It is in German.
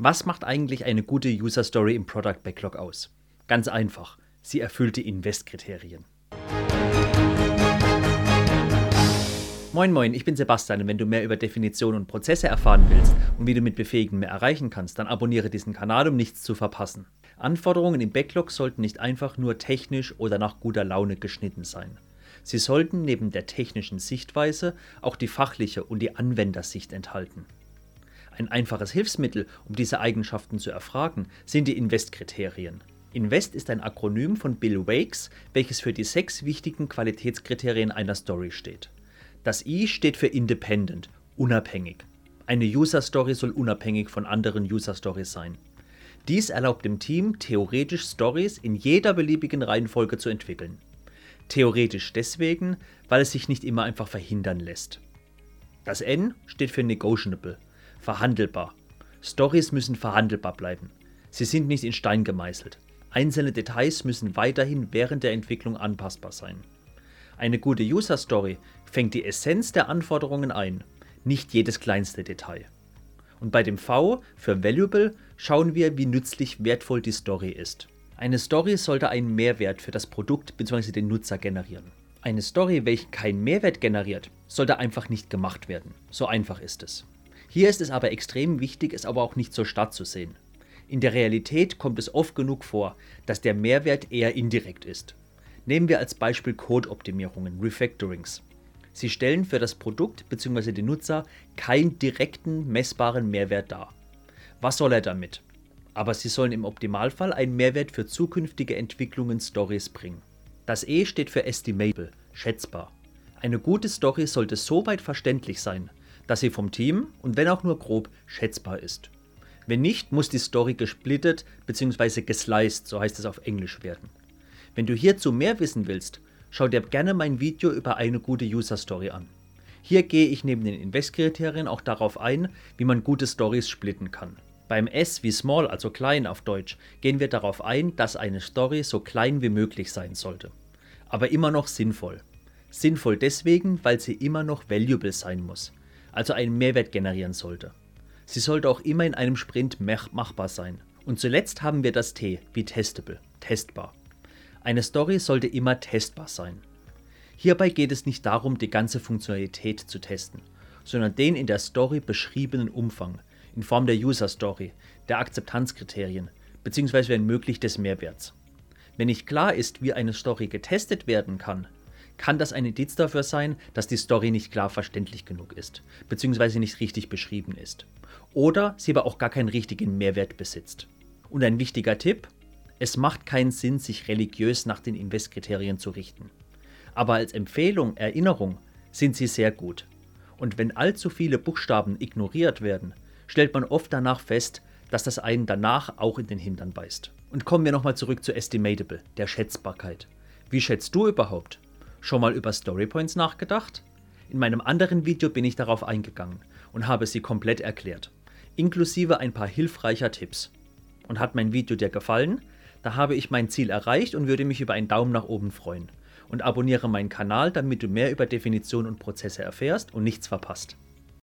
Was macht eigentlich eine gute User Story im Product Backlog aus? Ganz einfach, sie erfüllt die Invest-Kriterien. Moin Moin, ich bin Sebastian und wenn du mehr über Definitionen und Prozesse erfahren willst und wie du mit Befähigen mehr erreichen kannst, dann abonniere diesen Kanal, um nichts zu verpassen. Anforderungen im Backlog sollten nicht einfach nur technisch oder nach guter Laune geschnitten sein. Sie sollten neben der technischen Sichtweise auch die fachliche und die Anwendersicht enthalten. Ein einfaches Hilfsmittel, um diese Eigenschaften zu erfragen, sind die Invest-Kriterien. Invest ist ein Akronym von Bill Wakes, welches für die sechs wichtigen Qualitätskriterien einer Story steht. Das I steht für Independent, unabhängig. Eine User Story soll unabhängig von anderen User Stories sein. Dies erlaubt dem Team, theoretisch Stories in jeder beliebigen Reihenfolge zu entwickeln. Theoretisch deswegen, weil es sich nicht immer einfach verhindern lässt. Das N steht für Negotiable, verhandelbar. Stories müssen verhandelbar bleiben. Sie sind nicht in Stein gemeißelt. Einzelne Details müssen weiterhin während der Entwicklung anpassbar sein. Eine gute User Story fängt die Essenz der Anforderungen ein, nicht jedes kleinste Detail. Und bei dem V für Valuable schauen wir, wie nützlich wertvoll die Story ist. Eine Story sollte einen Mehrwert für das Produkt bzw. den Nutzer generieren. Eine Story, welche keinen Mehrwert generiert, sollte einfach nicht gemacht werden. So einfach ist es. Hier ist es aber extrem wichtig, es aber auch nicht zur Stadt zu sehen. In der Realität kommt es oft genug vor, dass der Mehrwert eher indirekt ist. Nehmen wir als Beispiel Code-Optimierungen, Refactorings. Sie stellen für das Produkt bzw. den Nutzer keinen direkten messbaren Mehrwert dar. Was soll er damit? Aber sie sollen im Optimalfall einen Mehrwert für zukünftige Entwicklungen Stories bringen. Das E steht für Estimable, schätzbar. Eine gute Story sollte so weit verständlich sein, dass sie vom Team und wenn auch nur grob schätzbar ist. Wenn nicht, muss die Story gesplittet bzw. gesliced, so heißt es auf Englisch werden. Wenn du hierzu mehr wissen willst, schau dir gerne mein Video über eine gute User Story an. Hier gehe ich neben den Invest-Kriterien auch darauf ein, wie man gute Stories splitten kann. Beim S wie Small, also klein auf Deutsch, gehen wir darauf ein, dass eine Story so klein wie möglich sein sollte. Aber immer noch sinnvoll. Sinnvoll deswegen, weil sie immer noch valuable sein muss also einen Mehrwert generieren sollte. Sie sollte auch immer in einem Sprint machbar sein. Und zuletzt haben wir das T wie testable, testbar. Eine Story sollte immer testbar sein. Hierbei geht es nicht darum, die ganze Funktionalität zu testen, sondern den in der Story beschriebenen Umfang in Form der User Story, der Akzeptanzkriterien bzw. wenn möglich des Mehrwerts. Wenn nicht klar ist, wie eine Story getestet werden kann, kann das ein Indiz dafür sein, dass die Story nicht klar verständlich genug ist, beziehungsweise nicht richtig beschrieben ist. Oder sie aber auch gar keinen richtigen Mehrwert besitzt. Und ein wichtiger Tipp, es macht keinen Sinn, sich religiös nach den Investkriterien zu richten. Aber als Empfehlung, Erinnerung sind sie sehr gut. Und wenn allzu viele Buchstaben ignoriert werden, stellt man oft danach fest, dass das einen danach auch in den Hintern beißt. Und kommen wir nochmal zurück zu Estimatable, der Schätzbarkeit. Wie schätzt du überhaupt? Schon mal über Storypoints nachgedacht? In meinem anderen Video bin ich darauf eingegangen und habe sie komplett erklärt, inklusive ein paar hilfreicher Tipps. Und hat mein Video dir gefallen? Da habe ich mein Ziel erreicht und würde mich über einen Daumen nach oben freuen. Und abonniere meinen Kanal, damit du mehr über Definition und Prozesse erfährst und nichts verpasst.